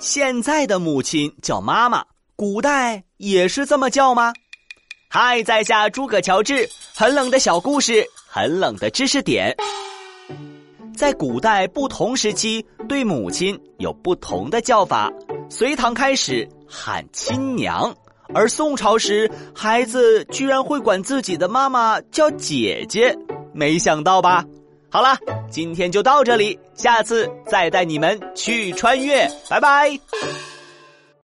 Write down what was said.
现在的母亲叫妈妈，古代也是这么叫吗？嗨，在下诸葛乔治，很冷的小故事，很冷的知识点。在古代不同时期，对母亲有不同的叫法。隋唐开始喊亲娘，而宋朝时，孩子居然会管自己的妈妈叫姐姐，没想到吧？好了，今天就到这里，下次再带你们去穿越，拜拜。